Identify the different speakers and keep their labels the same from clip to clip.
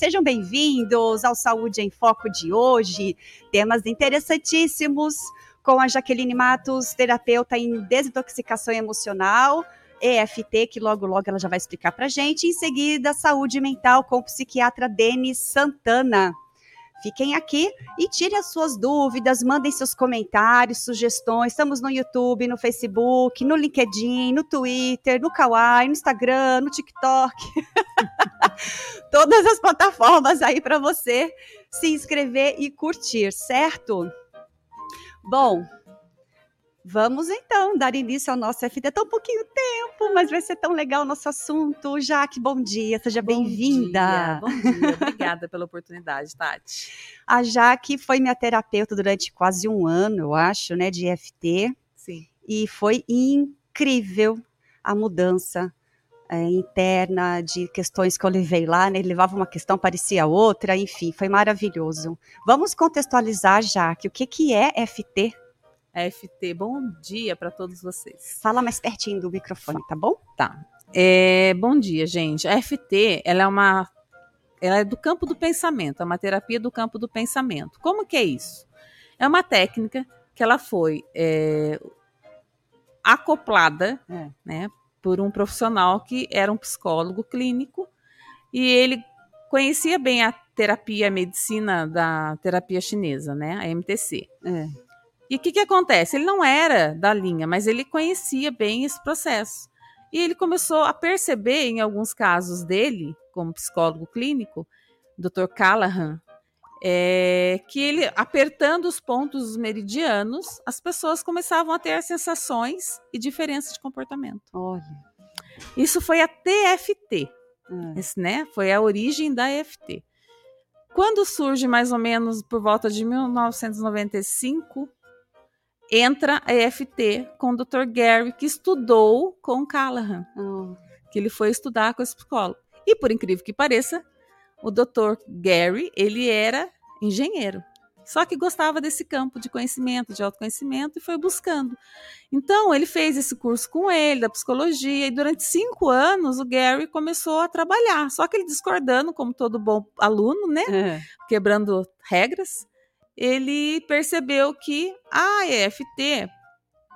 Speaker 1: sejam bem-vindos ao Saúde em Foco de hoje. Temas interessantíssimos com a Jaqueline Matos, terapeuta em desintoxicação emocional, EFT, que logo logo ela já vai explicar para gente. Em seguida, saúde mental com o psiquiatra Denis Santana. Fiquem aqui e tirem as suas dúvidas, mandem seus comentários, sugestões. Estamos no YouTube, no Facebook, no LinkedIn, no Twitter, no Kawaii, no Instagram, no TikTok. Todas as plataformas aí para você se inscrever e curtir, certo? Bom, Vamos então dar início ao nosso FT. Tá um pouquinho tempo, mas vai ser tão legal o nosso assunto. Jaque, bom dia, seja bem-vinda.
Speaker 2: Bom dia, obrigada pela oportunidade, Tati.
Speaker 1: A Jaque foi minha terapeuta durante quase um ano, eu acho, né, de FT.
Speaker 2: Sim.
Speaker 1: E foi incrível a mudança é, interna de questões que eu levei lá, né? Ele levava uma questão, parecia outra, enfim, foi maravilhoso. Vamos contextualizar, Jaque, o que, que é FT?
Speaker 2: FT. Bom dia para todos vocês.
Speaker 1: Fala mais pertinho do microfone, tá bom?
Speaker 2: Tá. É, bom dia, gente. A FT, ela é uma ela é do campo do pensamento, é uma terapia do campo do pensamento. Como que é isso? É uma técnica que ela foi é, acoplada, é. né, por um profissional que era um psicólogo clínico e ele conhecia bem a terapia, a medicina da terapia chinesa, né, a MTC. É. E o que, que acontece? Ele não era da linha, mas ele conhecia bem esse processo. E ele começou a perceber, em alguns casos dele, como psicólogo clínico, Dr. Callahan, é, que ele, apertando os pontos meridianos, as pessoas começavam a ter sensações e diferenças de comportamento.
Speaker 1: Olha.
Speaker 2: Isso foi a TFT. Hum. Esse, né, foi a origem da EFT. Quando surge mais ou menos por volta de 1995, entra a EFT com o Dr. Gary, que estudou com Callahan, oh. que ele foi estudar com esse psicólogo. E por incrível que pareça, o Dr. Gary, ele era engenheiro. Só que gostava desse campo de conhecimento, de autoconhecimento, e foi buscando. Então, ele fez esse curso com ele, da psicologia, e durante cinco anos o Gary começou a trabalhar. Só que ele discordando, como todo bom aluno, né? É. Quebrando regras ele percebeu que a EFT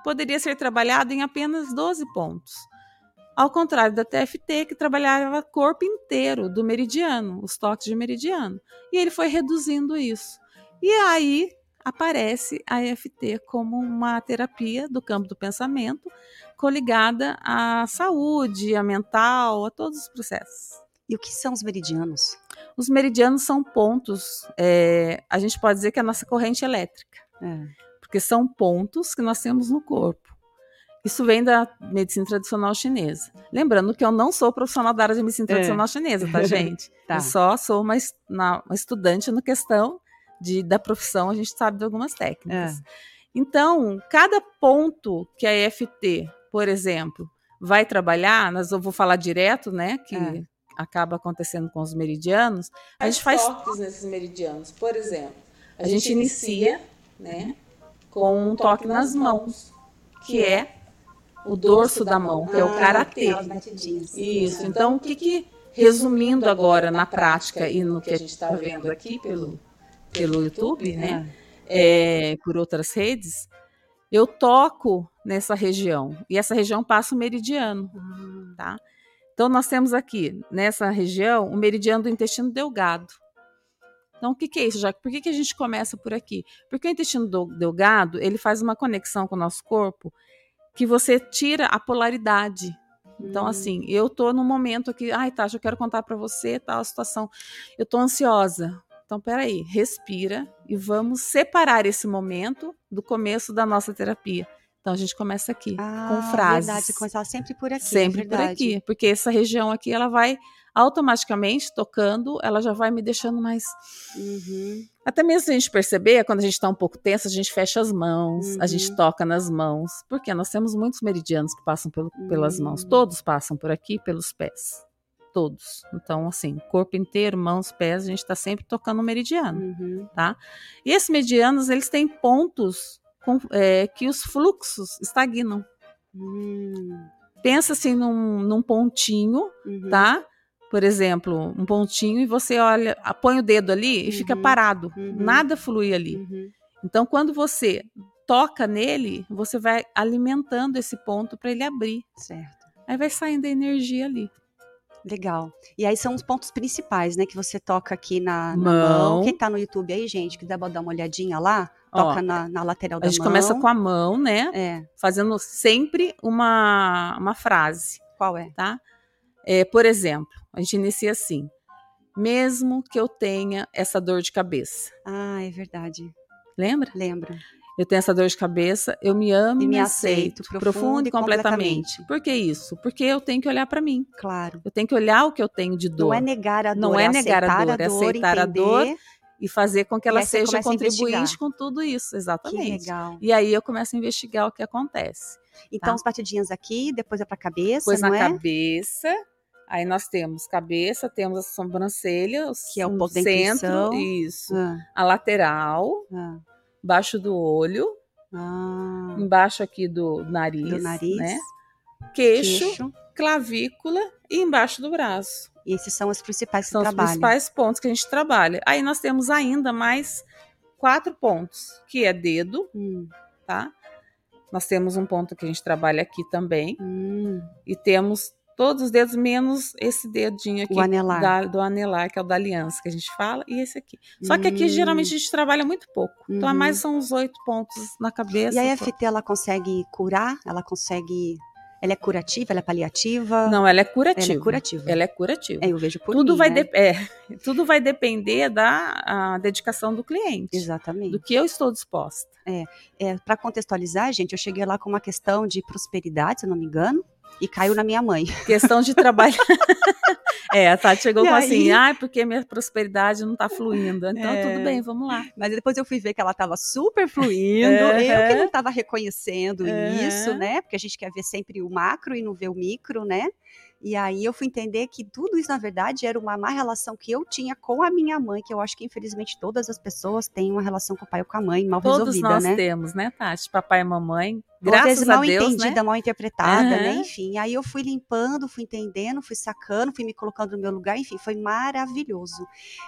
Speaker 2: poderia ser trabalhada em apenas 12 pontos. Ao contrário da TFT, que trabalhava o corpo inteiro do meridiano, os toques de meridiano. E ele foi reduzindo isso. E aí aparece a EFT como uma terapia do campo do pensamento, coligada à saúde, à mental, a todos os processos.
Speaker 1: E o que são os meridianos?
Speaker 2: Os meridianos são pontos, é, a gente pode dizer que é a nossa corrente elétrica, é. porque são pontos que nós temos no corpo. Isso vem da medicina tradicional chinesa. Lembrando que eu não sou profissional da área de medicina é. tradicional é. chinesa, tá, gente? tá. Eu só sou uma, uma, estudante na questão de, da profissão, a gente sabe de algumas técnicas. É. Então, cada ponto que a EFT, por exemplo, vai trabalhar, nós eu vou falar direto, né? Que é acaba acontecendo com os meridianos, a gente faz toques nesses meridianos. Por exemplo, a, gente, inicia, né, com um toque nas mãos, que é o dorso da mão, que é o karatê. Isso. Então, o que, que resumindo agora na prática e no que a gente está vendo aqui pelo pelo YouTube, né, é, por outras redes, eu toco nessa região e essa região passa o meridiano, tá? Então, nós temos aqui, nessa região, o meridiano do intestino delgado. Então, o que, que é isso, Jaque? Por que, que a gente começa por aqui? Porque o intestino delgado, ele faz uma conexão com o nosso corpo que você tira a polaridade. Então, hum. assim, eu tô num momento aqui, ai, tá, eu quero contar para você tal situação. Eu tô ansiosa. Então, peraí, respira e vamos separar esse momento do começo da nossa terapia. Então a gente começa aqui ah, com frases.
Speaker 1: Verdade, começar sempre por aqui.
Speaker 2: Sempre verdade. por aqui, porque essa região aqui ela vai automaticamente tocando, ela já vai me deixando mais. Uhum. Até mesmo se a gente perceber, quando a gente está um pouco tenso, a gente fecha as mãos, uhum. a gente uhum. toca nas mãos, porque nós temos muitos meridianos que passam pelo, uhum. pelas mãos, uhum. todos passam por aqui, pelos pés. Todos. Então, assim, corpo inteiro, mãos, pés, a gente está sempre tocando o meridiano, uhum. tá? E esses meridianos, eles têm pontos com, é, que os fluxos estagnam. Hum. Pensa assim num, num pontinho, uhum. tá? Por exemplo, um pontinho e você olha, põe o dedo ali e
Speaker 1: Uhum,
Speaker 2: fica parado.
Speaker 1: uhum.
Speaker 2: Nada flui ali.
Speaker 1: Uhum.
Speaker 2: Então, quando você toca nele, você vai alimentando esse ponto para ele abrir.
Speaker 1: Certo.
Speaker 2: Aí vai saindo a energia ali.
Speaker 1: Legal. E aí são os pontos principais, né? Que você toca aqui na, na
Speaker 2: Mão.
Speaker 1: mão. Quem tá no YouTube aí, gente, quiser dar uma olhadinha lá,
Speaker 2: Ó,
Speaker 1: toca na, na lateral da
Speaker 2: A gente
Speaker 1: mão.
Speaker 2: começa com a mão, né?
Speaker 1: É,
Speaker 2: Fazendo sempre uma, uma frase,
Speaker 1: qual é?
Speaker 2: tá? É, por exemplo, a gente inicia assim: mesmo que eu tenha essa dor de cabeça.
Speaker 1: Ah, é verdade.
Speaker 2: Lembra?
Speaker 1: Lembra.
Speaker 2: Eu tenho essa dor de cabeça, eu me amo e,
Speaker 1: me aceito
Speaker 2: aceito,
Speaker 1: profundo
Speaker 2: profundo
Speaker 1: e
Speaker 2: e completamente. Por que isso? Porque eu tenho que olhar para mim.
Speaker 1: Claro.
Speaker 2: Eu tenho que olhar o que eu tenho de dor
Speaker 1: Não é negar a dor,
Speaker 2: Não é negar a
Speaker 1: aceitar
Speaker 2: dor, é aceitar a
Speaker 1: entender.
Speaker 2: dor e fazer com que ela seja
Speaker 1: a
Speaker 2: contribuinte com tudo isso,
Speaker 1: Que
Speaker 2: exatamente.
Speaker 1: legal.
Speaker 2: E aí eu começo a investigar o que acontece.
Speaker 1: Então,
Speaker 2: Tá.
Speaker 1: as batidinhas aqui, depois é pra cabeça,
Speaker 2: Depois
Speaker 1: não
Speaker 2: na
Speaker 1: é?
Speaker 2: cabeça, aí nós temos cabeça, temos a sobrancelha,
Speaker 1: Que é o ponto
Speaker 2: centro, isso,
Speaker 1: Ah,
Speaker 2: a lateral,
Speaker 1: ah,
Speaker 2: embaixo do olho,
Speaker 1: ah,
Speaker 2: embaixo aqui do nariz,
Speaker 1: do nariz,
Speaker 2: né? Queixo,
Speaker 1: queixo.
Speaker 2: clavícula e embaixo do braço.
Speaker 1: E esses são os principais
Speaker 2: São os principais pontos que a gente trabalha. Aí nós temos ainda mais quatro pontos, que é dedo,
Speaker 1: Hum,
Speaker 2: tá? Nós temos um ponto que a gente trabalha aqui também.
Speaker 1: hum,
Speaker 2: E temos todos os dedos, menos esse dedinho aqui
Speaker 1: anelar.
Speaker 2: da- do anelar, que é o da aliança que a gente fala, e esse aqui. Só que aqui
Speaker 1: Hum.
Speaker 2: geralmente a gente trabalha muito pouco. Então, a
Speaker 1: Uhum.
Speaker 2: mais são os oito pontos na cabeça.
Speaker 1: E a FT, ela consegue curar? Ela consegue... Ela é curativa? Ela é paliativa?
Speaker 2: Não, ela é curativa.
Speaker 1: Ela é curativa.
Speaker 2: Ela é curativa.
Speaker 1: É, eu vejo por
Speaker 2: tudo,
Speaker 1: mim,
Speaker 2: vai
Speaker 1: né?
Speaker 2: de- é, tudo vai depender da dedicação do cliente.
Speaker 1: Exatamente.
Speaker 2: Do que eu estou disposta.
Speaker 1: É, para contextualizar, gente, eu cheguei lá com uma questão de prosperidade, se eu não me engano, e caiu na minha mãe.
Speaker 2: Questão de trabalho. é, a Tati chegou
Speaker 1: E
Speaker 2: com assim,
Speaker 1: aí?
Speaker 2: ah, porque minha prosperidade não está fluindo. Então,
Speaker 1: É.
Speaker 2: tudo bem, vamos lá.
Speaker 1: Mas depois eu fui ver que ela estava super fluindo,
Speaker 2: Aham.
Speaker 1: eu que não estava reconhecendo
Speaker 2: Aham.
Speaker 1: isso, né? Porque a gente quer ver sempre o macro e não ver o micro, né? E aí eu fui entender que tudo isso, na verdade, era uma má relação que eu tinha com a minha mãe, que eu acho que, infelizmente, todas as pessoas têm uma relação com o pai ou com a mãe mal
Speaker 2: Todos
Speaker 1: resolvida,
Speaker 2: nós
Speaker 1: né?
Speaker 2: temos, né, Tati? Papai e mamãe.
Speaker 1: Ou às vezes
Speaker 2: Graças
Speaker 1: mal
Speaker 2: Deus,
Speaker 1: entendida,
Speaker 2: né?
Speaker 1: mal interpretada, né?
Speaker 2: Aham.
Speaker 1: Enfim, aí eu fui limpando, fui entendendo, fui sacando, fui me colocando no meu lugar, enfim, foi maravilhoso.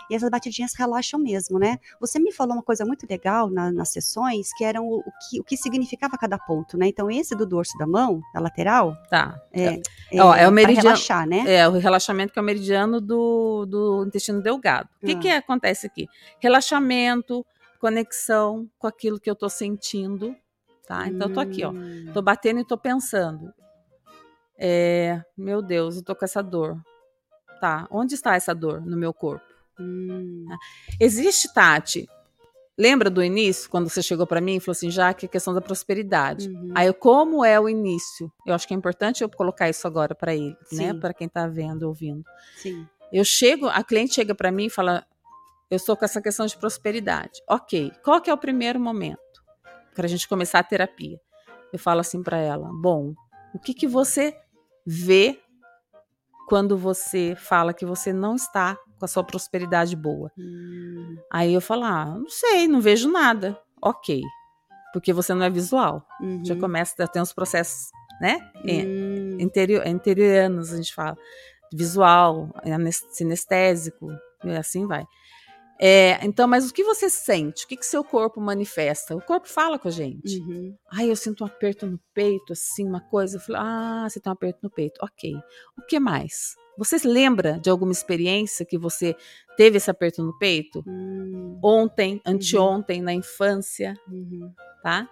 Speaker 1: E essas batidinhas relaxam mesmo, né? Você me falou uma coisa muito legal na- nas sessões, que eram o, o que, o que significava cada ponto, né? Então, esse do dorso da mão, da lateral,
Speaker 2: Tá.
Speaker 1: é,
Speaker 2: Ó, é o
Speaker 1: pra
Speaker 2: meridiano-
Speaker 1: relaxar, né?
Speaker 2: É, o relaxamento que é o meridiano do, do intestino delgado. O que,
Speaker 1: Ah.
Speaker 2: que acontece aqui? Relaxamento, conexão com aquilo que eu tô sentindo, tá? Então, eu tô aqui, ó.
Speaker 1: Hum,
Speaker 2: Tô batendo e tô pensando. É, meu Deus, eu tô com essa dor. Tá, onde está essa dor no meu corpo?
Speaker 1: hum,
Speaker 2: Existe, Tati. Lembra do início, quando você chegou para mim e falou assim, já que é questão da prosperidade.
Speaker 1: uhum.
Speaker 2: Aí, como é o início? Eu acho que é importante eu colocar isso agora para ele, né?
Speaker 1: Sim.
Speaker 2: Para quem tá vendo, ouvindo.
Speaker 1: Sim.
Speaker 2: Eu chego, a cliente chega para mim e fala: Eu estou com essa questão de prosperidade. Ok, qual que é o primeiro momento para a gente começar a terapia? Eu falo assim para ela: Bom, o que, que você vê quando você fala que você não está com a sua prosperidade boa?
Speaker 1: Hum,
Speaker 2: Aí eu falo: Ah, não sei, não vejo nada. Ok, porque você não é visual.
Speaker 1: uhum.
Speaker 2: Já começa a ter uns processos, né? É,
Speaker 1: Hum,
Speaker 2: interior, interiorianos, a gente fala, visual, anes- sinestésico, e assim vai. É, então, mas o que você sente? O que, que seu corpo manifesta? O corpo fala com a gente.
Speaker 1: uhum.
Speaker 2: Ai, eu sinto um aperto no peito, assim, uma coisa. Eu falo, ah, você tem um aperto no peito. Ok. O que mais? Você se lembra de alguma experiência que você teve esse aperto no peito?
Speaker 1: Hum,
Speaker 2: Ontem, anteontem, na infância,
Speaker 1: uhum.
Speaker 2: tá?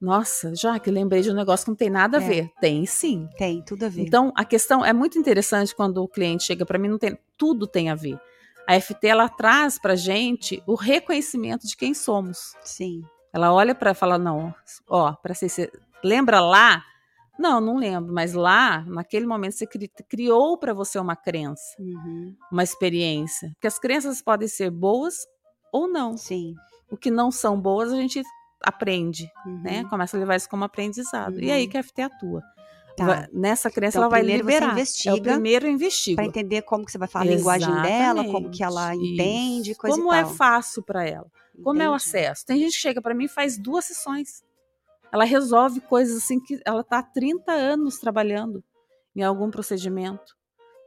Speaker 2: Nossa, já que lembrei de um negócio que não tem nada a
Speaker 1: É.
Speaker 2: ver. Tem sim.
Speaker 1: Tem tudo a ver.
Speaker 2: Então, a questão é muito interessante quando o cliente chega para mim, não tem, tudo tem a ver. A FT ela traz para gente o reconhecimento de quem somos.
Speaker 1: Sim.
Speaker 2: Ela olha para falar não, ó, para você, você lembra lá? Não, não lembro, mas lá, naquele momento você cri- criou para você uma crença,
Speaker 1: Uhum.
Speaker 2: uma experiência. Porque as crenças podem ser boas ou não.
Speaker 1: Sim.
Speaker 2: O que não são boas a gente aprende,
Speaker 1: Uhum.
Speaker 2: né? Começa a levar isso como aprendizado. E aí
Speaker 1: Uhum.
Speaker 2: que a FT atua.
Speaker 1: Tá.
Speaker 2: Vai- nessa crença
Speaker 1: Então,
Speaker 2: ela vai
Speaker 1: primeiro você
Speaker 2: liberar. é o
Speaker 1: investiga
Speaker 2: primeiro investigo.
Speaker 1: Para entender como que você vai falar a linguagem dela, como que ela
Speaker 2: Exatamente.
Speaker 1: entende,
Speaker 2: Isso.
Speaker 1: coisa
Speaker 2: Como é fácil para ela. Como é o
Speaker 1: Entendi.
Speaker 2: acesso. Tem gente que chega para mim e faz duas sessões. Ela resolve coisas assim que ela tá há 30 anos trabalhando em algum procedimento.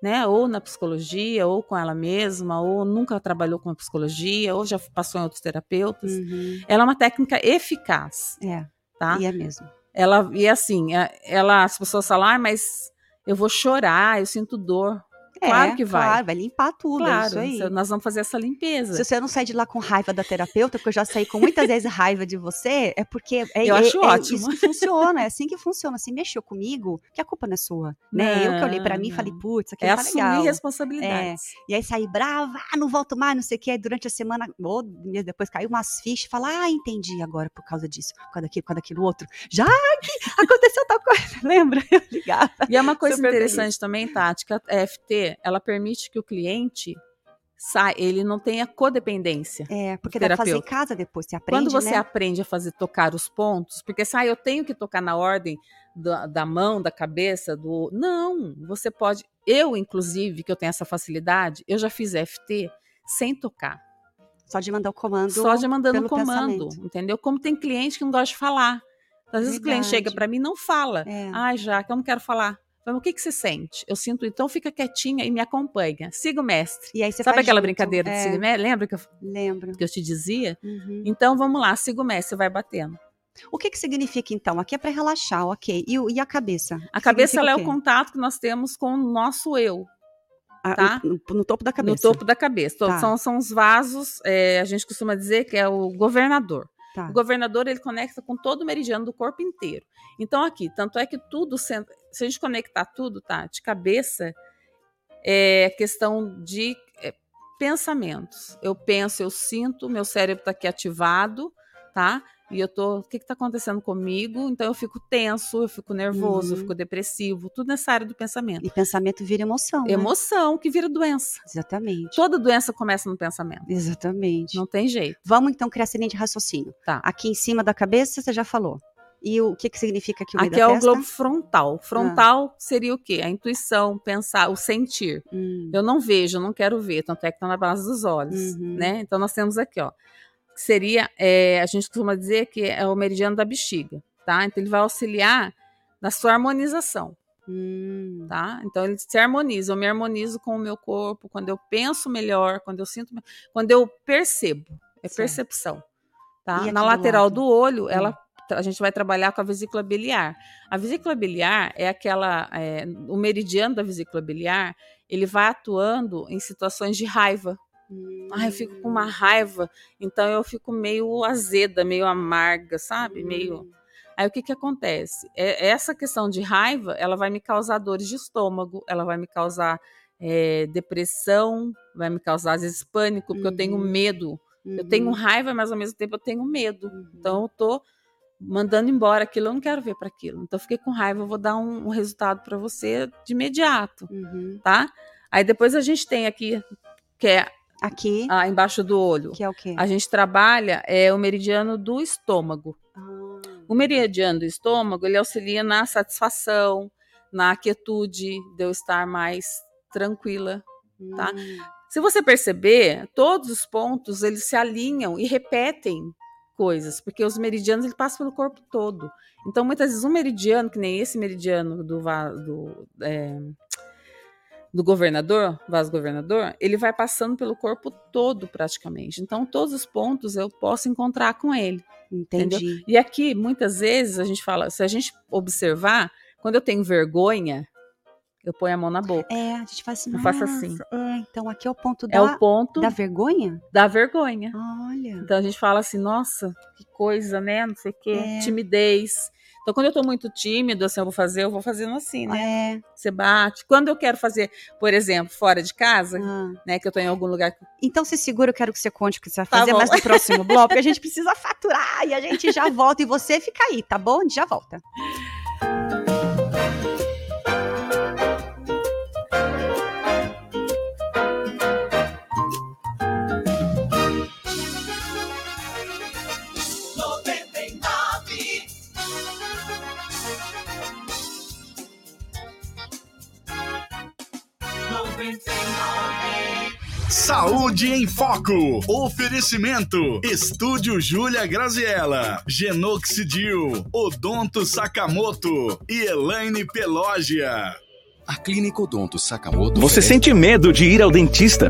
Speaker 2: né? Ou na psicologia, ou com ela mesma, ou nunca trabalhou com a psicologia, ou já passou em outros terapeutas.
Speaker 1: Uhum.
Speaker 2: Ela é uma técnica eficaz,
Speaker 1: É,
Speaker 2: tá?
Speaker 1: e é mesmo.
Speaker 2: Ela e assim, ela as pessoas falam, ah, mas eu vou chorar, eu sinto dor. Claro
Speaker 1: É,
Speaker 2: que vai.
Speaker 1: Claro, vai limpar tudo, é
Speaker 2: claro,
Speaker 1: isso aí.
Speaker 2: nós vamos fazer essa limpeza.
Speaker 1: Se você não sai de lá com raiva da terapeuta, porque eu já saí com muitas vezes raiva de você, é porque é,
Speaker 2: Eu
Speaker 1: é-
Speaker 2: acho
Speaker 1: é
Speaker 2: ótimo.
Speaker 1: isso que funciona, é assim que funciona. Se mexeu comigo, que a culpa não é sua, né? eu que olhei pra mim e
Speaker 2: Não,
Speaker 1: falei, putz, aqui
Speaker 2: É
Speaker 1: não tá
Speaker 2: assumir
Speaker 1: legal.
Speaker 2: responsabilidades.
Speaker 1: E aí saí brava, ah, não volto mais, não sei o que. Aí durante a semana, ou depois, caiu umas fichas, fala, ah, entendi agora por causa disso, por causa daquilo, por causa daquilo outro. Já que aconteceu tal coisa, lembra? Eu ligava.
Speaker 2: E é uma coisa
Speaker 1: Super
Speaker 2: interessante também, Tati, que ela permite que o cliente sai, ele não tenha codependência.
Speaker 1: É, porque dá pra fazer em casa depois, você aprende,
Speaker 2: Quando você
Speaker 1: né?
Speaker 2: aprende a fazer tocar os pontos, porque sai, eu tenho que tocar na ordem da, da mão, da cabeça, do. Não, você pode. Eu, inclusive, que eu tenho essa facilidade, eu já fiz EFT sem tocar.
Speaker 1: Só de mandar o comando.
Speaker 2: Só de mandando um comando,
Speaker 1: pensamento.
Speaker 2: entendeu? Como tem cliente que não gosta de falar. Às vezes o cliente
Speaker 1: Verdade.
Speaker 2: chega para mim e não fala.
Speaker 1: É.
Speaker 2: Ai, já que eu não quero falar. Mas o que, que você sente? Eu sinto, então fica quietinha e me acompanha. Siga o mestre.
Speaker 1: E aí você
Speaker 2: Sabe aquela
Speaker 1: junto.
Speaker 2: brincadeira de
Speaker 1: É,
Speaker 2: siga o mestre? Lembra que eu,
Speaker 1: Lembro.
Speaker 2: que eu te dizia?
Speaker 1: Uhum.
Speaker 2: Então vamos lá, siga o mestre, você vai batendo.
Speaker 1: O que que significa então? Aqui é para relaxar, ok. E, e a cabeça?
Speaker 2: A cabeça ela é o contato que nós temos com o nosso eu,
Speaker 1: quê?
Speaker 2: tá?
Speaker 1: Ah, no, no topo da cabeça.
Speaker 2: no topo da cabeça.
Speaker 1: Tá.
Speaker 2: São, são os vasos, é, a gente costuma dizer que é o governador.
Speaker 1: Tá.
Speaker 2: O governador ele conecta com todo o meridiano do corpo inteiro. Então aqui, tanto é que tudo, se a gente conectar tudo, tá? De cabeça, é questão de é, pensamentos. Eu penso, eu sinto, meu cérebro está aqui ativado, tá? E eu tô, o que está acontecendo comigo? Então eu fico tenso, eu fico nervoso, eu
Speaker 1: Uhum.
Speaker 2: fico depressivo, tudo nessa área do pensamento.
Speaker 1: E pensamento vira emoção. né?
Speaker 2: Emoção que vira doença.
Speaker 1: Exatamente.
Speaker 2: Toda doença começa no pensamento.
Speaker 1: Exatamente.
Speaker 2: Não tem jeito.
Speaker 1: Vamos então criar essa linha de raciocínio.
Speaker 2: Tá.
Speaker 1: Aqui em cima da cabeça você já falou. E o que que significa aqui o meio
Speaker 2: Aqui é o globo frontal. Frontal seria o quê? A intuição, pensar, o sentir.
Speaker 1: Hum,
Speaker 2: Eu não vejo, eu não quero ver, tanto é que está na base dos olhos,
Speaker 1: Uhum.
Speaker 2: né? Então nós temos aqui, ó, que seria, é, a gente costuma dizer que é o meridiano da bexiga, tá? Então ele vai auxiliar na sua harmonização,
Speaker 1: hum.
Speaker 2: tá? Então ele se harmoniza, eu me harmonizo com o meu corpo, quando eu penso melhor, quando eu sinto, quando eu percebo, é
Speaker 1: Certo.
Speaker 2: percepção, tá? Na
Speaker 1: do
Speaker 2: lateral
Speaker 1: lado?
Speaker 2: do olho,
Speaker 1: Hum.
Speaker 2: ela a gente vai trabalhar com a vesícula biliar. A vesícula biliar é aquela, é, o meridiano da vesícula biliar, ele vai atuando em situações de raiva. Ai, eu fico com uma raiva, então eu fico meio azeda, meio amarga, sabe? Meio.
Speaker 1: Hum.
Speaker 2: Aí o que que acontece? É, essa questão de raiva, ela vai me causar dores de estômago, ela vai me causar é, depressão, vai me causar às vezes pânico, porque eu tenho
Speaker 1: Uhum.
Speaker 2: medo. Eu tenho
Speaker 1: Uhum.
Speaker 2: raiva, mas ao mesmo tempo eu tenho medo.
Speaker 1: Uhum.
Speaker 2: Então eu tô mandando embora aquilo, eu não quero ver para aquilo. Então eu fiquei com raiva, eu vou dar um, um resultado para você de imediato,
Speaker 1: Uhum.
Speaker 2: tá? Aí depois a gente tem aqui, que é
Speaker 1: Aqui,
Speaker 2: ah, embaixo do olho,
Speaker 1: que é o quê?
Speaker 2: a gente trabalha é o meridiano do estômago.
Speaker 1: Ah,
Speaker 2: O meridiano do estômago, ele auxilia na satisfação, na quietude, de eu estar mais tranquila. tá?
Speaker 1: hum.
Speaker 2: Se você perceber, todos os pontos, eles se alinham e repetem coisas, porque os meridianos, ele passa pelo corpo todo. Então, muitas vezes, um meridiano, que nem esse meridiano do, do, é, do governador, vaso governador, ele vai passando pelo corpo todo, praticamente. Então, todos os pontos eu posso encontrar com ele.
Speaker 1: Entendi.
Speaker 2: E aqui, muitas vezes, a gente fala, se a gente observar, quando eu tenho vergonha, eu ponho a mão na boca.
Speaker 1: É, a gente faz assim.
Speaker 2: Eu faço assim.
Speaker 1: "Nossa, É, então aqui é o ponto da,
Speaker 2: É o ponto
Speaker 1: da vergonha?
Speaker 2: da vergonha.
Speaker 1: Olha.
Speaker 2: Então a gente fala assim, nossa, que coisa, né? Não sei o quê,
Speaker 1: É.
Speaker 2: timidez. Então, quando eu tô muito tímido, assim, eu vou fazer, eu vou fazendo assim, né?
Speaker 1: É.
Speaker 2: Você bate. Quando eu quero fazer, por exemplo, fora de casa,
Speaker 1: ah.
Speaker 2: né? Que eu tô em algum lugar.
Speaker 1: Então se segura, eu quero que você conte o que você vai
Speaker 2: Tá
Speaker 1: fazer
Speaker 2: bom.
Speaker 1: mais no próximo bloco, porque a gente precisa faturar e a gente já volta. E você fica aí, tá bom? A gente já volta.
Speaker 3: Saúde em Foco. Oferecimento. Estúdio Júlia Graziella. Genoxidil. Odonto Sakamoto. E Elaine Pelógia.
Speaker 4: A Clínica Odonto Sakamoto.
Speaker 5: Você sente medo de ir ao dentista?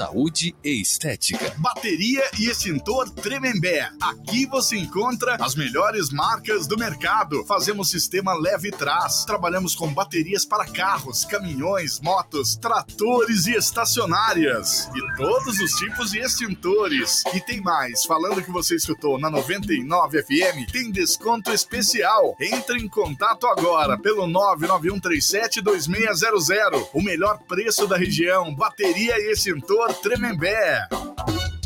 Speaker 4: Saúde e estética.
Speaker 3: Bateria e extintor Tremembé. Aqui você encontra as melhores marcas do mercado. Fazemos sistema leve trás. Trabalhamos com baterias para carros, caminhões, motos, tratores e estacionárias. E todos os tipos de extintores. E tem mais, falando que você escutou na 99 FM, tem desconto especial. Entre em contato agora pelo 99137 2600. O melhor preço da região. Bateria e extintor Tremembé.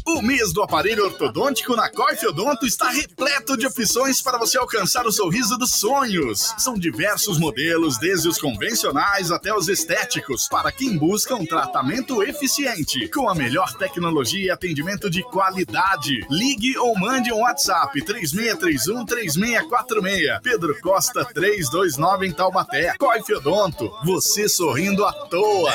Speaker 3: O mês do aparelho ortodôntico na Coife Odonto está repleto de opções para você alcançar o sorriso dos sonhos. São diversos modelos, desde os convencionais até os estéticos, para quem busca um tratamento eficiente, com a melhor tecnologia e atendimento de qualidade. Ligue ou mande um WhatsApp 3631 3646. Pedro Costa 329 em Taubaté. Coife Odonto, você sorrindo à toa.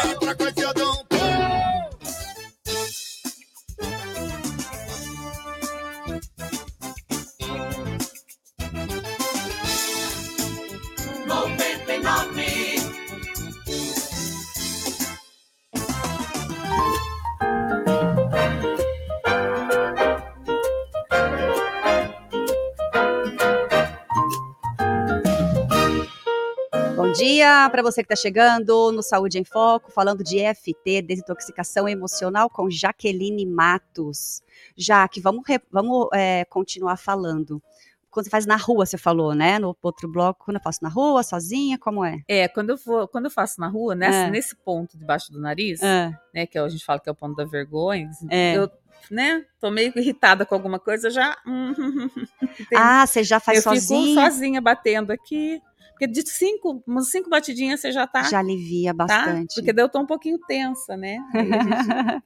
Speaker 1: Dia para você que está chegando no Saúde em Foco, falando de EFT, desintoxicação emocional, com Jaqueline Matos. Jaque, vamos, vamos é, continuar falando. Quando você faz na rua, você falou, né? No outro bloco, quando eu faço na rua, sozinha, como é?
Speaker 2: É, quando eu, vou, quando eu faço na rua, nessa, é. nesse ponto debaixo do nariz, é. né? Que a gente fala que é o ponto da vergonha, é. eu né? Tô meio irritada com alguma coisa, já.
Speaker 1: ah, você já faz
Speaker 2: eu
Speaker 1: sozinha?
Speaker 2: Eu fico sozinha batendo aqui. Porque de cinco, umas cinco batidinhas você já tá.
Speaker 1: Já alivia tá? bastante.
Speaker 2: Tá? Porque daí eu tô um pouquinho tensa, né?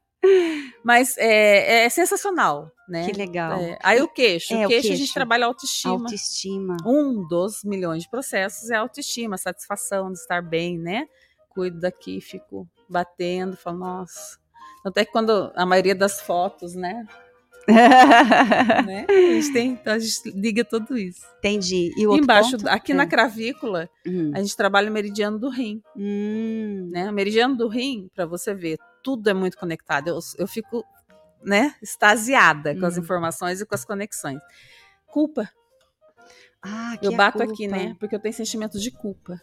Speaker 2: Mas é, é, sensacional, né?
Speaker 1: Que legal. É,
Speaker 2: aí o queixo. É, o queixo, a gente trabalha autoestima.
Speaker 1: Autoestima.
Speaker 2: Um dos milhões de processos é autoestima, satisfação de estar bem, né? Cuido daqui, fico batendo, falo, nossa. Até que quando a maioria das fotos, né? né? A gente tem, então a gente liga tudo isso.
Speaker 1: Entendi.
Speaker 2: E embaixo, ponto? aqui é. na clavícula, uhum. a gente trabalha o meridiano do rim. Uhum. Né? O meridiano do rim, para você ver, tudo é muito conectado. Eu, eu fico, né, extasiada com as hum. informações e com as conexões. Culpa.
Speaker 1: Ah,
Speaker 2: eu bato aqui, né? Porque eu tenho sentimento de culpa.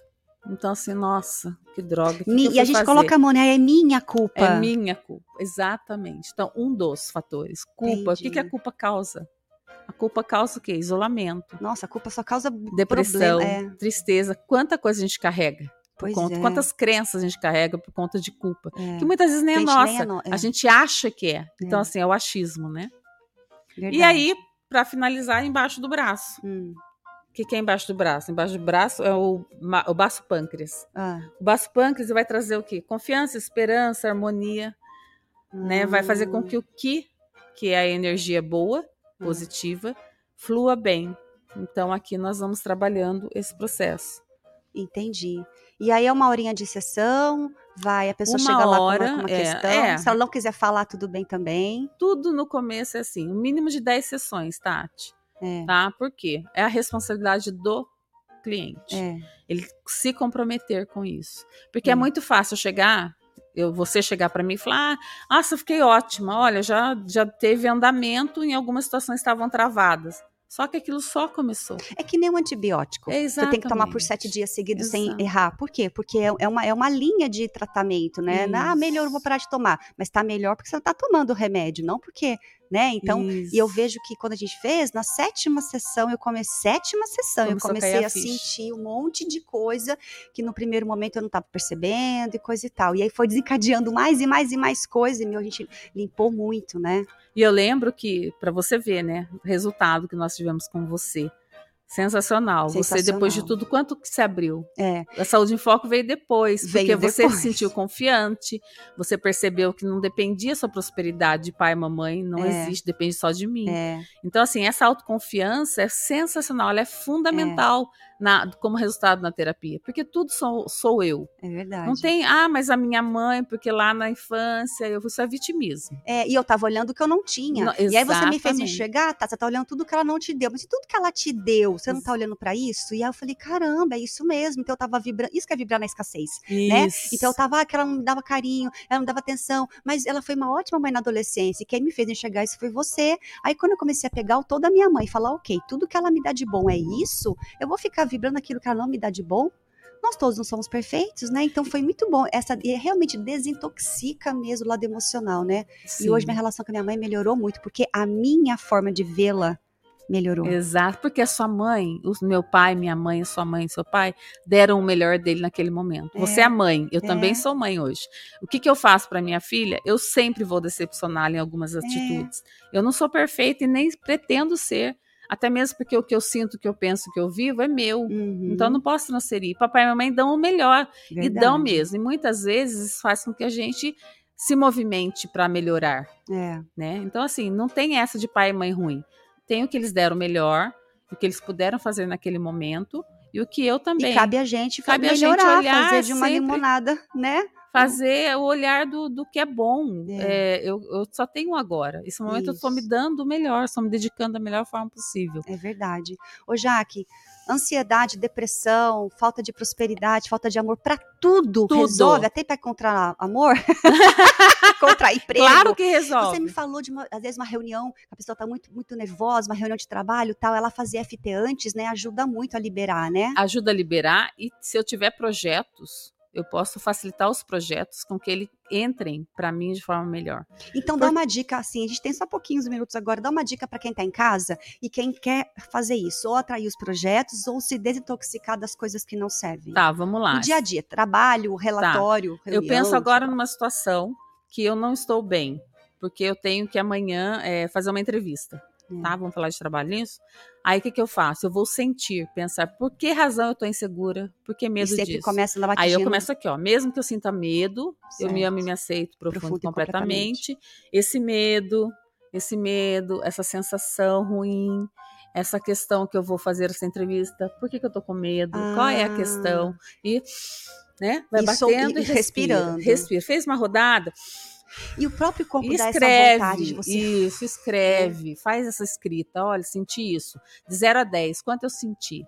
Speaker 2: Então, assim, nossa, que droga. Que
Speaker 1: Mi,
Speaker 2: que
Speaker 1: e a gente
Speaker 2: fazer?
Speaker 1: coloca a mão, né? É minha culpa.
Speaker 2: É minha culpa, exatamente. Então, um dos fatores. Culpa. Entendi. O que, que a culpa causa? A culpa causa o quê? Isolamento.
Speaker 1: Nossa, a culpa só causa
Speaker 2: depressão,
Speaker 1: problema,
Speaker 2: é. tristeza. Quanta coisa a gente carrega? Por conta, é. Quantas crenças a gente carrega por conta de culpa? É. Que muitas vezes nem é nossa. Nem no... A gente acha que é. Então, é. assim, é o achismo, né? Verdade. E aí, para finalizar, embaixo do braço. Hum. O que, que, é embaixo do braço? Embaixo do braço é o, o baço pâncreas. Ah. O baço pâncreas vai trazer o quê? Confiança, esperança, harmonia. Né? Vai fazer com que o que, que é a energia boa, hum. positiva, flua bem. Então aqui nós vamos trabalhando esse processo.
Speaker 1: Entendi. E aí é uma horinha de sessão, vai, a pessoa uma chega lá hora, com uma, com uma é, questão. É. Se ela não quiser falar, tudo bem também.
Speaker 2: Tudo no começo é assim, o um mínimo de 10 sessões, Tati. É. Tá? Por quê? É a responsabilidade do cliente. É. Ele se comprometer com isso. Porque é, é muito fácil chegar, eu você chegar para mim e falar: ah, "Nossa, fiquei ótima. Olha, já já teve andamento, em algumas situações estavam travadas". Só que aquilo só começou.
Speaker 1: É que nem um antibiótico.
Speaker 2: Exatamente.
Speaker 1: Você tem que tomar por sete dias seguidos Exato. sem errar. Por quê? Porque é, é uma, é uma linha de tratamento, né? Isso. Ah, melhor, eu vou parar de tomar. Mas está melhor porque você está tomando o remédio, não porque né? Então, Isso. e eu vejo que quando a gente fez, na sétima sessão, eu comecei, sétima sessão, Começou eu comecei a, a sentir um monte de coisa que no primeiro momento eu não estava percebendo e coisa e tal. E aí foi desencadeando mais e mais e mais coisas, e meu, a gente limpou muito, né?
Speaker 2: E eu lembro que, para você ver, né, o resultado que nós tivemos com você, Sensacional. Você,
Speaker 1: Sensacional.
Speaker 2: depois de tudo, quanto que se abriu?
Speaker 1: É,
Speaker 2: A saúde em foco veio depois,
Speaker 1: Veio
Speaker 2: porque você
Speaker 1: depois.
Speaker 2: se sentiu confiante, você percebeu que não dependia sua prosperidade de pai e mamãe, não
Speaker 1: É.
Speaker 2: existe, depende só de mim.
Speaker 1: é,
Speaker 2: Então, assim, essa autoconfiança é sensacional, ela é fundamental na- como resultado na terapia, porque tudo sou, sou eu.
Speaker 1: é verdade.
Speaker 2: Não tem, ah, mas a minha mãe, porque lá na infância eu isso é vitimismo.
Speaker 1: É, e eu tava olhando o que eu não tinha.
Speaker 2: Não,
Speaker 1: e aí você me fez enxergar, tá? Você tá olhando tudo que ela não te deu. Mas tudo que ela te deu, você não tá olhando pra isso? E aí eu falei, caramba, é isso mesmo. Então eu tava vibrando. Isso que é vibrar na escassez. né?
Speaker 2: Isso.
Speaker 1: Então eu tava, que ela não me dava carinho, ela não dava atenção, mas ela foi uma ótima mãe na adolescência, e quem me fez enxergar isso foi você. Aí quando eu comecei a pegar o todo da minha mãe e falar, ok, tudo que ela me dá de bom é isso, eu vou ficar vibrando aquilo que ela não me dá de bom? Nós todos não somos perfeitos, né? Então foi muito bom. Essa e realmente desintoxica mesmo o lado emocional, né?
Speaker 2: Sim.
Speaker 1: E hoje minha relação com a minha mãe melhorou muito, porque a minha forma de vê-la melhorou.
Speaker 2: Exato, porque a sua mãe, o meu pai, minha mãe, sua mãe e seu pai deram o melhor dele naquele momento. Você
Speaker 1: É,
Speaker 2: é a mãe, eu
Speaker 1: é.
Speaker 2: também sou mãe hoje. O que, que eu faço para minha filha? Eu sempre vou decepcioná-la em algumas atitudes. Eu não sou perfeita e nem pretendo ser, até mesmo porque o que eu sinto, o que eu penso, o que eu vivo é meu.
Speaker 1: Uhum,
Speaker 2: Então eu não posso transferir. Papai e mamãe dão o melhor e
Speaker 1: verdade.
Speaker 2: dão mesmo. E muitas vezes isso faz com que a gente se movimente para melhorar
Speaker 1: É,
Speaker 2: né? Então, assim, não tem essa de pai e mãe ruim. Tem o que eles deram melhor, o que eles puderam fazer naquele momento, e o que eu também.
Speaker 1: e cabe a gente
Speaker 2: Cabe a gente
Speaker 1: melhorar,
Speaker 2: olhar
Speaker 1: fazer de uma
Speaker 2: sempre.
Speaker 1: limonada, né?
Speaker 2: Fazer o olhar do, do que é bom.
Speaker 1: É.
Speaker 2: É, eu, eu só tenho agora. Esse momento eu estou me
Speaker 1: Isso.
Speaker 2: dando o melhor, estou me dedicando da melhor forma possível.
Speaker 1: É verdade. Ô, Jaque, ansiedade, depressão, falta de prosperidade, falta de amor, pra tudo,
Speaker 2: Tudo.
Speaker 1: resolve, até pra encontrar amor, contra emprego.
Speaker 2: Claro que resolve.
Speaker 1: Você me falou de, uma, às vezes, uma reunião, a pessoa tá muito, muito nervosa, uma reunião de trabalho tal, ela fazer FT antes, né, ajuda muito a liberar, né?
Speaker 2: Ajuda a liberar, e se eu tiver projetos, eu posso facilitar os projetos com que eles entrem para mim de forma melhor.
Speaker 1: Então dá uma dica, assim, a gente tem só pouquinhos minutos agora, dá uma dica pra quem tá em casa e quem quer fazer isso, ou atrair os projetos, ou se desintoxicar das coisas que não servem.
Speaker 2: Tá, vamos lá.
Speaker 1: No dia a dia, trabalho, relatório,
Speaker 2: Eu
Speaker 1: reunião,
Speaker 2: penso agora numa situação que eu não estou bem, porque eu tenho que amanhã é, fazer uma entrevista. Tá? Vamos falar de trabalho nisso? Aí o que, que eu faço? Eu vou sentir, pensar por que razão eu estou insegura, por que
Speaker 1: E
Speaker 2: medo
Speaker 1: sempre
Speaker 2: disso.
Speaker 1: começa
Speaker 2: Aí
Speaker 1: batidinha.
Speaker 2: eu começo aqui, ó. Mesmo que eu sinta medo, eu me
Speaker 1: Certo.
Speaker 2: amo e me aceito profundo,
Speaker 1: Profundo e
Speaker 2: completamente. Esse medo, esse medo, essa sensação ruim, essa questão que eu vou fazer essa entrevista, por que, que eu tô com medo? Qual é a
Speaker 1: Ah.
Speaker 2: questão? E, né? Vai
Speaker 1: E sol-
Speaker 2: batendo
Speaker 1: e
Speaker 2: e, respira.
Speaker 1: respirando.
Speaker 2: Respira. Fez uma rodada,
Speaker 1: E o próprio corpo dá essa
Speaker 2: escreve.
Speaker 1: vontade de você.
Speaker 2: Isso, escreve. Faz essa escrita. Olha, senti isso. De 0 a 10, quanto eu senti?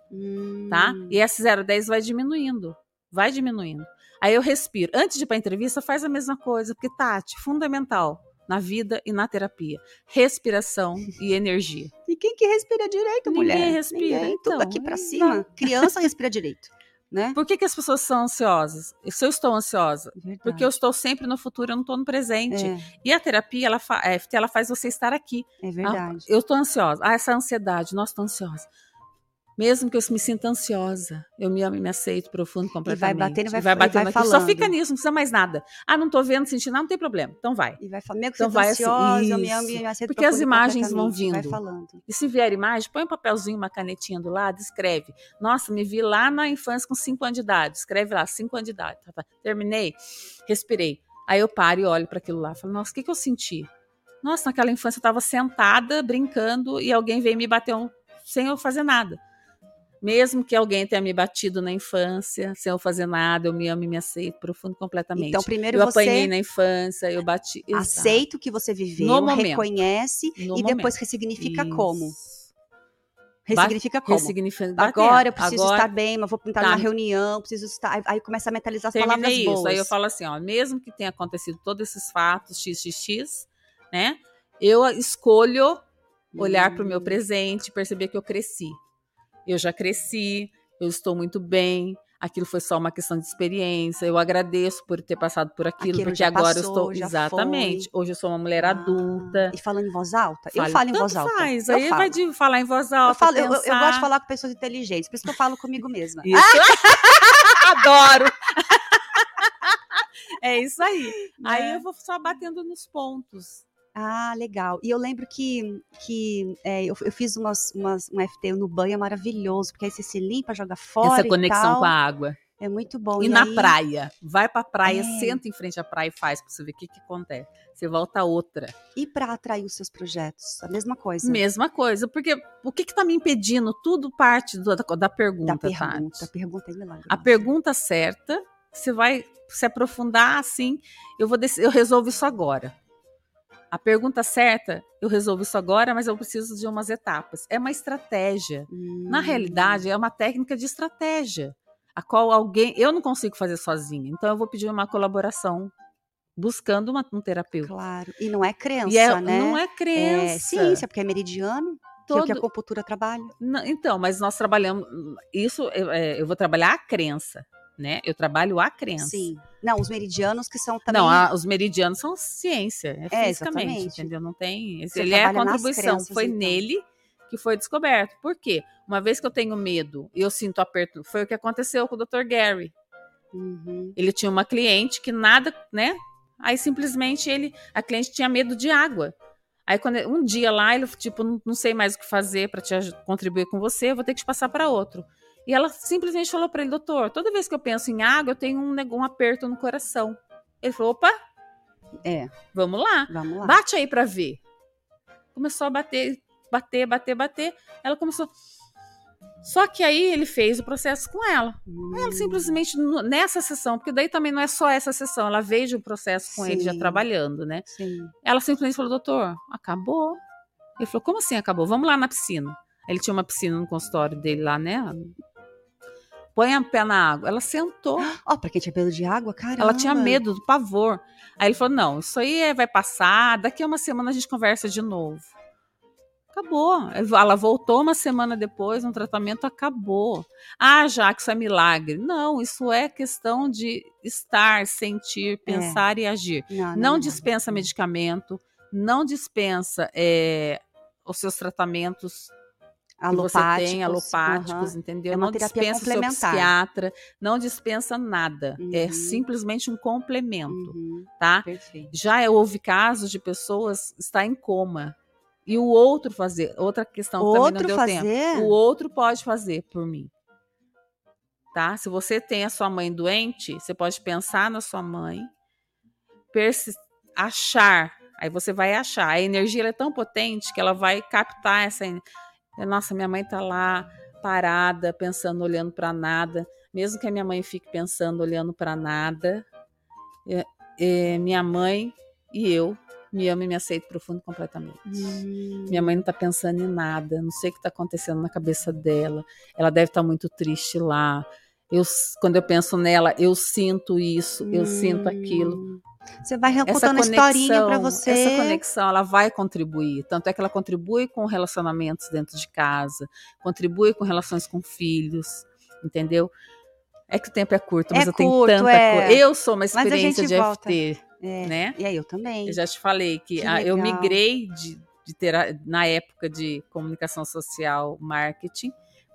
Speaker 2: tá?
Speaker 1: Hum,
Speaker 2: E esse 0 a 10 vai diminuindo, vai diminuindo. Aí eu respiro. Antes de ir para a entrevista, faz a mesma coisa, porque Tati, fundamental na vida e na terapia, respiração e energia.
Speaker 1: E quem que respira direito,
Speaker 2: Ninguém
Speaker 1: mulher?
Speaker 2: respira,
Speaker 1: Ninguém, tudo
Speaker 2: então,
Speaker 1: aqui pra
Speaker 2: não.
Speaker 1: cima. Criança respira direito, né?
Speaker 2: Por que, que as pessoas são ansiosas? Se eu estou ansiosa, porque eu estou sempre no futuro, eu não estou no presente.
Speaker 1: É,
Speaker 2: E a terapia, ela, fa a FT, ela faz você estar aqui.
Speaker 1: é verdade.
Speaker 2: Eu estou ansiosa. Ah, essa ansiedade, nossa, estou ansiosa. Mesmo que eu me sinta ansiosa, eu me amo e me aceito profundo, completamente.
Speaker 1: batendo e vai-
Speaker 2: vai
Speaker 1: e vai
Speaker 2: batendo. Só
Speaker 1: falando.
Speaker 2: fica nisso, não precisa mais nada. Ah, não estou vendo, sentindo nada, não tem problema. Então vai.
Speaker 1: E vai mesmo que
Speaker 2: Então
Speaker 1: você
Speaker 2: vai
Speaker 1: tá
Speaker 2: assim,
Speaker 1: ansiosa, eu me amo
Speaker 2: isso.
Speaker 1: e me aceito
Speaker 2: Porque as imagens vão
Speaker 1: completamente. Vai
Speaker 2: vindo.
Speaker 1: falando.
Speaker 2: E se vier imagem, põe um papelzinho, uma canetinha do lado, escreve. Nossa, me vi lá na infância com 5 anos de idade. Escreve lá, 5 anos de idade. Tá, tá. Terminei, respirei. Aí eu paro e olho para aquilo lá. Falo, nossa, o que, que eu senti? Nossa, naquela infância eu estava sentada, brincando, e alguém veio me bater um, sem eu fazer nada. Mesmo que alguém tenha me batido na infância, sem eu fazer nada, eu me amo e me aceito profundo completamente.
Speaker 1: Então, primeiro
Speaker 2: eu
Speaker 1: você
Speaker 2: apanhei na infância, eu bati.
Speaker 1: Aceita o que você viveu,
Speaker 2: No momento.
Speaker 1: reconhece
Speaker 2: No
Speaker 1: e
Speaker 2: momento.
Speaker 1: depois ressignifica
Speaker 2: Isso.
Speaker 1: como. Ressignifica como.
Speaker 2: Ressignifica-.
Speaker 1: Agora eu preciso
Speaker 2: Agora-
Speaker 1: estar bem, mas vou entrar
Speaker 2: Tá.
Speaker 1: numa reunião, preciso estar. Aí, começa a mentalizar as
Speaker 2: terminei
Speaker 1: palavras
Speaker 2: isso.
Speaker 1: boas.
Speaker 2: Aí eu falo assim, ó, mesmo que tenha acontecido todos esses fatos, xxx, né? Eu escolho olhar para o meu
Speaker 1: Hum.
Speaker 2: presente e perceber que eu cresci. Eu já cresci, eu estou muito bem. Aquilo foi só uma questão de experiência. Eu agradeço por ter passado por aquilo,
Speaker 1: Aquilo
Speaker 2: porque agora eu
Speaker 1: passou,
Speaker 2: estou
Speaker 1: já
Speaker 2: exatamente. Hoje eu sou uma mulher
Speaker 1: Ah,
Speaker 2: adulta.
Speaker 1: E falando em voz alta? eu
Speaker 2: Fale-
Speaker 1: falo em voz alta.
Speaker 2: Faz.
Speaker 1: Eu
Speaker 2: Aí
Speaker 1: falo.
Speaker 2: vai de falar em voz alta.
Speaker 1: Eu, falo, eu, eu- eu gosto de falar com pessoas inteligentes, por isso que eu falo comigo mesma.
Speaker 2: Isso. Adoro. é isso aí. Aí
Speaker 1: Né?
Speaker 2: eu vou só batendo nos pontos.
Speaker 1: Ah, legal. E eu lembro que, que é, eu, eu fiz umas, umas, um FT no banho maravilhoso, porque aí você se limpa, joga fora.
Speaker 2: Essa conexão com a água.
Speaker 1: É muito bom.
Speaker 2: E,
Speaker 1: e
Speaker 2: na
Speaker 1: aí,
Speaker 2: praia. Vai pra praia,
Speaker 1: É.
Speaker 2: senta em frente à praia e faz pra você ver o que, que acontece. Você volta outra.
Speaker 1: E para atrair os seus projetos? A mesma coisa.
Speaker 2: Mesma coisa. Porque o que que tá me impedindo? Tudo parte do- da, da pergunta,
Speaker 1: da pergunta.
Speaker 2: Tati.
Speaker 1: A pergunta é milagre.
Speaker 2: A pergunta certa, você vai se aprofundar assim, eu vou dec- eu resolvo isso agora. A pergunta certa, eu resolvo isso agora, mas eu preciso de umas etapas. É uma estratégia. Na
Speaker 1: Hum.
Speaker 2: realidade, é uma técnica de estratégia, a qual alguém, eu não consigo fazer sozinha. Então eu vou pedir uma colaboração buscando uma- um terapeuta.
Speaker 1: Claro. E não é crença,
Speaker 2: E é-
Speaker 1: né?
Speaker 2: não é crença.
Speaker 1: É ciência, porque é meridiano, que é o que a
Speaker 2: Todo-
Speaker 1: acupuntura trabalha.
Speaker 2: Não, então, mas nós trabalhamos isso. É, eu vou trabalhar a crença, né? Eu trabalho a crença.
Speaker 1: Sim. Não, os meridianos que são também.
Speaker 2: Não, a- os meridianos são ciência, é,
Speaker 1: É,
Speaker 2: fisicamente,
Speaker 1: exatamente.
Speaker 2: entendeu? Não tem.
Speaker 1: Você
Speaker 2: ele é a contribuição.
Speaker 1: crenças,
Speaker 2: Foi
Speaker 1: então.
Speaker 2: nele que foi descoberto. Por quê? Uma vez que eu tenho medo e eu sinto aperto, foi o que aconteceu com o Dr. Gary.
Speaker 1: Uhum.
Speaker 2: Ele tinha uma cliente que nada, né? Aí simplesmente ele, a cliente tinha medo de água. Aí quando um dia lá ele tipo não, não sei mais o que fazer para te contribuir com você, eu vou ter que te passar para outro. E ela simplesmente falou para ele, doutor, toda vez que eu penso em água eu tenho um, um aperto no coração. Ele falou, opa,
Speaker 1: É,
Speaker 2: vamos lá,
Speaker 1: vamos lá.
Speaker 2: bate aí para ver. Começou a bater, bater, bater, bater. Ela começou. Só que aí ele fez o processo com ela. Ela
Speaker 1: Hum,
Speaker 2: simplesmente no- nessa sessão, porque daí também não é só essa sessão, ela veio o processo com ele já
Speaker 1: Sim.
Speaker 2: trabalhando, né?
Speaker 1: Sim.
Speaker 2: Ela simplesmente falou, doutor, acabou. Ele falou, como assim acabou? Vamos lá na piscina. Ele tinha uma piscina no consultório dele lá, né? Põe a pé na água. Ela sentou,
Speaker 1: Ó, pra quem tinha medo de água, caramba.
Speaker 2: ela tinha medo do pavor. Aí ele falou, não, isso aí é- vai passar, daqui a uma semana a gente conversa de novo. Acabou. Ela voltou uma semana depois, um tratamento acabou. Ah, já que isso é milagre. Não, isso é questão de estar, sentir, pensar e agir.
Speaker 1: Não,
Speaker 2: Não dispensa medicamento, não dispensa é, os seus tratamentos que você
Speaker 1: Alopáticos.
Speaker 2: tem, alopáticos,
Speaker 1: aham.
Speaker 2: entendeu?
Speaker 1: É
Speaker 2: não dispensa seu psiquiatra, não dispensa nada. É
Speaker 1: Uhum.
Speaker 2: simplesmente um complemento,
Speaker 1: Uhum,
Speaker 2: tá?
Speaker 1: Perfeito.
Speaker 2: Já houve casos de pessoas estar em coma e o outro fazer, outra questão que também
Speaker 1: Outro
Speaker 2: não deu
Speaker 1: fazer?
Speaker 2: tempo. O outro pode fazer por mim. Tá? Se você tem a sua mãe doente, você pode pensar na sua mãe, achar, aí você vai achar. A energia é tão potente que ela vai captar essa. En- Nossa, minha mãe tá lá parada, pensando, olhando para nada. Mesmo que a minha mãe fique pensando, olhando para nada, é- é, minha mãe e eu me amo e me aceito profundo completamente.
Speaker 1: Hum,
Speaker 2: Minha mãe não tá pensando em nada, não sei o que tá acontecendo na cabeça dela. Ela deve estar muito triste lá. Eu, quando eu penso nela, eu sinto isso, eu sinto aquilo.
Speaker 1: Você vai
Speaker 2: Essa
Speaker 1: contando a historinha pra você.
Speaker 2: essa conexão, ela vai contribuir. Tanto é que ela contribui com relacionamentos dentro de casa, contribui com relações com filhos, entendeu? É que o tempo é curto, mas
Speaker 1: É
Speaker 2: eu tenho
Speaker 1: curto,
Speaker 2: tanta
Speaker 1: é.
Speaker 2: coisa. Eu sou uma
Speaker 1: a
Speaker 2: experiência de
Speaker 1: volta.
Speaker 2: FT,
Speaker 1: É,
Speaker 2: né?
Speaker 1: E aí, eu também.
Speaker 2: Eu já te falei que,
Speaker 1: Que
Speaker 2: ah, eu migrei de, de tera- na época de comunicação social, marketing,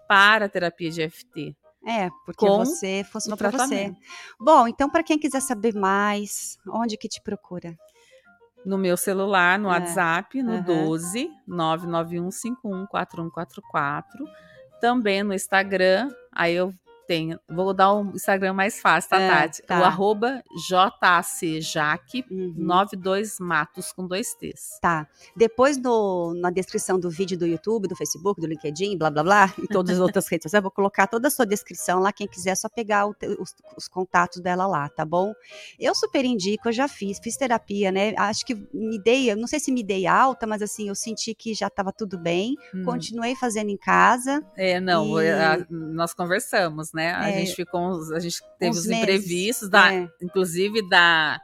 Speaker 2: para a terapia de FT.
Speaker 1: É, porque
Speaker 2: com
Speaker 1: você funcionou
Speaker 2: o
Speaker 1: pra você. Bom, então para quem quiser saber mais, onde que te procura?
Speaker 2: No meu celular, no
Speaker 1: É.
Speaker 2: WhatsApp, no
Speaker 1: Aham.
Speaker 2: 12 991514144. Também no Instagram. Aí eu tenho. Vou dar um Instagram mais fácil, tá,
Speaker 1: É,
Speaker 2: Tati?
Speaker 1: tá.
Speaker 2: O arroba JACJaque
Speaker 1: Uhum.
Speaker 2: 92 Matos com dois T's.
Speaker 1: Tá. Depois na descrição do vídeo do YouTube, do Facebook, do LinkedIn, blá blá blá, e todas as outras redes sociais, eu vou colocar toda a sua descrição lá. Quem quiser, é só pegar o os, os contatos dela lá, tá bom? Eu super indico, eu já fiz, fiz terapia, né? Acho que me dei, não sei se me dei alta, mas assim, eu senti que já estava tudo bem.
Speaker 2: Hum.
Speaker 1: Continuei fazendo em casa.
Speaker 2: É, não,
Speaker 1: E-
Speaker 2: a- nós conversamos, né? A
Speaker 1: É.
Speaker 2: gente ficou, a gente teve os
Speaker 1: meses,
Speaker 2: imprevistos, da,
Speaker 1: é.
Speaker 2: inclusive da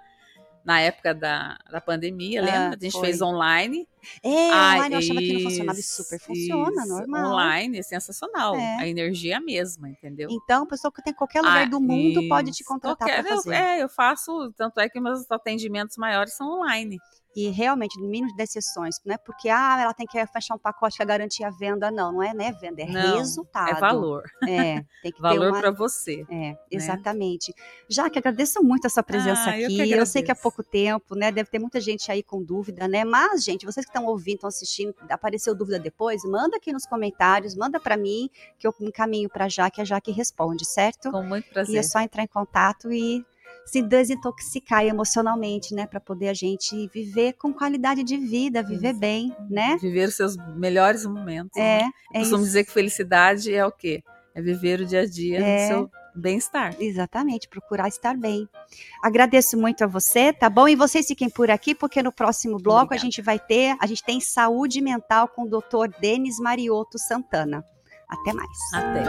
Speaker 2: na época da, da pandemia,
Speaker 1: Ah,
Speaker 2: lembra? A gente
Speaker 1: foi.
Speaker 2: fez online.
Speaker 1: É,
Speaker 2: Ah,
Speaker 1: online eu achava que não funcionava e
Speaker 2: isso,
Speaker 1: super funciona,
Speaker 2: isso.
Speaker 1: normal.
Speaker 2: Online, é sensacional.
Speaker 1: É.
Speaker 2: A energia é a mesma, entendeu?
Speaker 1: Então, pessoa que tem em qualquer lugar
Speaker 2: Ah,
Speaker 1: do mundo pode te
Speaker 2: isso.
Speaker 1: contratar para
Speaker 2: eu-
Speaker 1: fazer.
Speaker 2: É, eu faço, tanto é que meus atendimentos maiores são online.
Speaker 1: E realmente, no mínimo de 10 sessões, não é porque ah, ela tem que fechar um pacote que garantir a venda, não, não é, né, venda, é não, resultado.
Speaker 2: É valor.
Speaker 1: É, tem que
Speaker 2: valor
Speaker 1: uma...
Speaker 2: para você.
Speaker 1: É, né? exatamente. Né? Já que agradeço muito a sua presença ah, aqui. Eu, eu, sei que há pouco tempo, né, deve ter muita gente aí com dúvida, né? Mas, gente, vocês que estão ouvindo, estão assistindo, apareceu dúvida depois, manda aqui nos comentários, manda para mim, que eu encaminho para a Jaque, a Jaque responde, certo?
Speaker 2: Com muito prazer.
Speaker 1: E é só entrar em contato e se desintoxicar emocionalmente, né, para poder a gente viver com qualidade de vida, viver isso. bem, né?
Speaker 2: Viver os seus melhores momentos.
Speaker 1: É, né?
Speaker 2: é Costumo dizer que felicidade é o quê? É viver o dia a dia é. no seu bem-estar.
Speaker 1: Exatamente, procurar estar bem. Agradeço muito a você, tá bom? E vocês fiquem por aqui, porque no próximo bloco Obrigada. a gente vai ter, a gente tem saúde mental com o Dr. Denis Mariotto Santana. Até mais.
Speaker 2: Até.